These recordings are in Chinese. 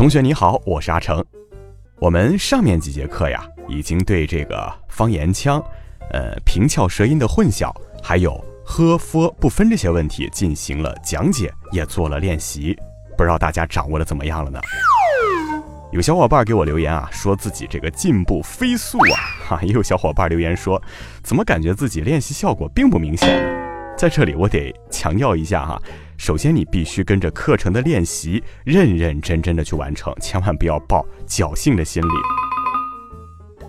同学你好，我是阿成。我们上面几节课呀，已经对这个方言腔、呃平翘舌音的混淆，还有呵、f 不分这些问题进行了讲解，也做了练习。不知道大家掌握的怎么样了呢？有小伙伴给我留言啊，说自己这个进步飞速啊，哈，也有小伙伴留言说，怎么感觉自己练习效果并不明显呢？在这里我得强调一下哈。首先，你必须跟着课程的练习，认认真真的去完成，千万不要抱侥幸的心理。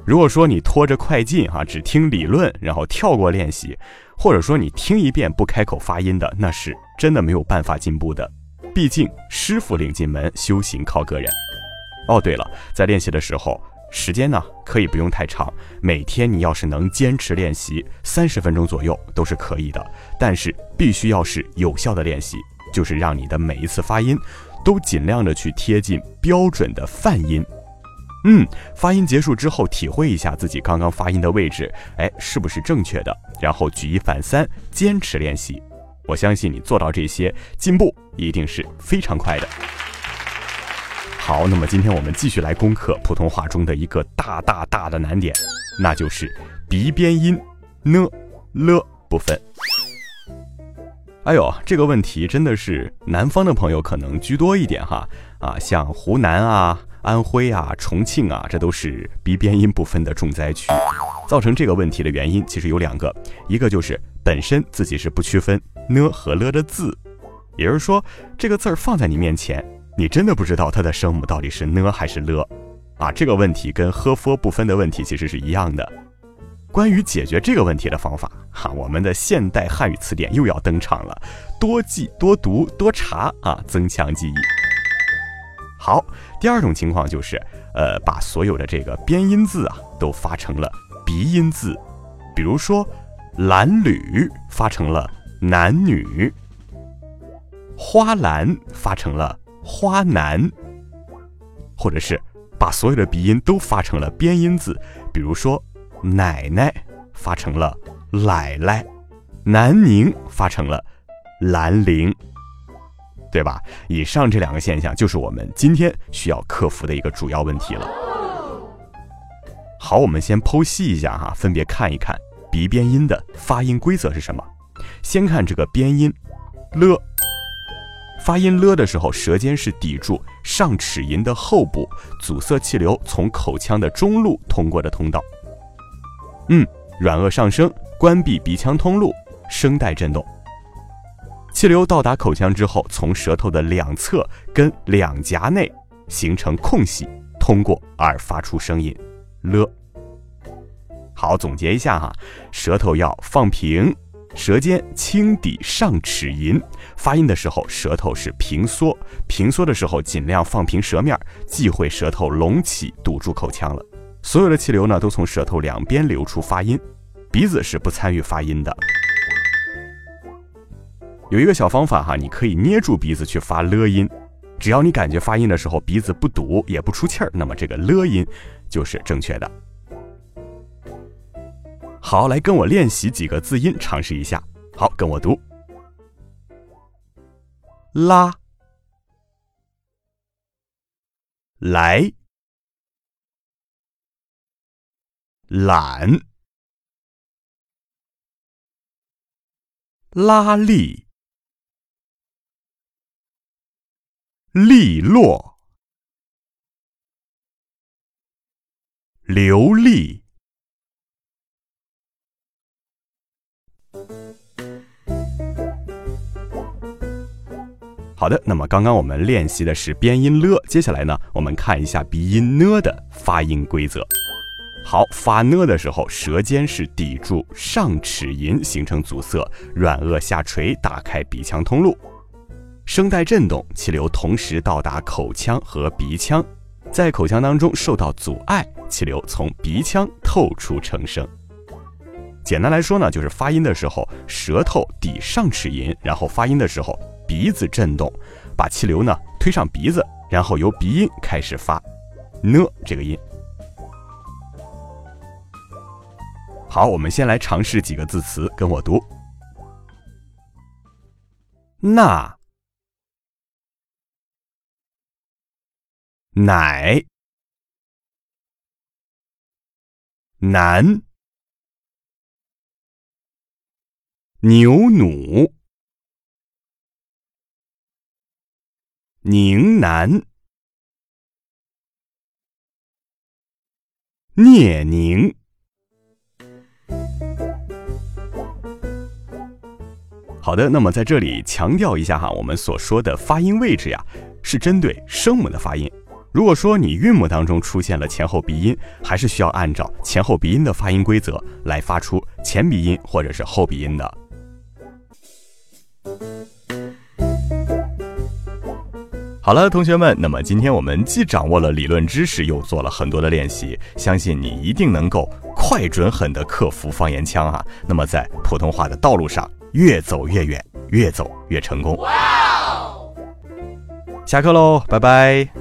如果说你拖着快进哈，只听理论，然后跳过练习，或者说你听一遍不开口发音的，那是真的没有办法进步的。毕竟师傅领进门，修行靠个人。哦，对了，在练习的时候。时间呢，可以不用太长。每天你要是能坚持练习三十分钟左右都是可以的，但是必须要是有效的练习，就是让你的每一次发音都尽量的去贴近标准的泛音。嗯，发音结束之后，体会一下自己刚刚发音的位置，哎，是不是正确的？然后举一反三，坚持练习。我相信你做到这些，进步一定是非常快的。好，那么今天我们继续来攻克普通话中的一个大大大的难点，那就是鼻边音呢、了部分。哎呦，这个问题真的是南方的朋友可能居多一点哈啊，像湖南啊、安徽啊、重庆啊，这都是鼻边音部分的重灾区。造成这个问题的原因其实有两个，一个就是本身自己是不区分呢和了的字，也就是说这个字儿放在你面前。你真的不知道它的声母到底是呢还是了，啊，这个问题跟呵、f 不分的问题其实是一样的。关于解决这个问题的方法，哈，我们的现代汉语词典又要登场了，多记、多读、多查啊，增强记忆。好，第二种情况就是，呃，把所有的这个边音字啊都发成了鼻音字，比如说蓝缕发成了男女，花篮发成了。花男，或者是把所有的鼻音都发成了边音字，比如说奶奶发成了奶奶，南宁发成了兰陵，对吧？以上这两个现象就是我们今天需要克服的一个主要问题了。好，我们先剖析一下哈，分别看一看鼻边音的发音规则是什么。先看这个边音了。发音了的时候，舌尖是抵住上齿龈的后部，阻塞气流从口腔的中路通过的通道。嗯，软腭上升，关闭鼻腔通路，声带震动。气流到达口腔之后，从舌头的两侧跟两颊内形成空隙，通过而发出声音了。好，总结一下哈，舌头要放平。舌尖轻抵上齿龈，发音的时候舌头是平缩，平缩的时候尽量放平舌面，忌讳舌头隆起堵住口腔了。所有的气流呢都从舌头两边流出发音，鼻子是不参与发音的。有一个小方法哈，你可以捏住鼻子去发了音，只要你感觉发音的时候鼻子不堵也不出气儿，那么这个了音就是正确的。好，来跟我练习几个字音，尝试一下。好，跟我读：拉、来、懒、拉力、利落、流利。好的，那么刚刚我们练习的是边音了，接下来呢，我们看一下鼻音呢的发音规则。好，发呢的时候，舌尖是抵住上齿龈，形成阻塞，软腭下垂，打开鼻腔通路。声带震动，气流同时到达口腔和鼻腔，在口腔当中受到阻碍，气流从鼻腔透出成声。简单来说呢，就是发音的时候，舌头抵上齿龈，然后发音的时候，鼻子震动，把气流呢推上鼻子，然后由鼻音开始发呢这个音。好，我们先来尝试几个字词，跟我读：那、奶、男、牛弩、宁南、聂宁。好的，那么在这里强调一下哈，我们所说的发音位置呀，是针对声母的发音。如果说你韵母当中出现了前后鼻音，还是需要按照前后鼻音的发音规则来发出前鼻音或者是后鼻音的。好了，同学们，那么今天我们既掌握了理论知识，又做了很多的练习，相信你一定能够快、准、狠地克服方言腔啊！那么在普通话的道路上。越走越远，越走越成功。下课喽，拜拜。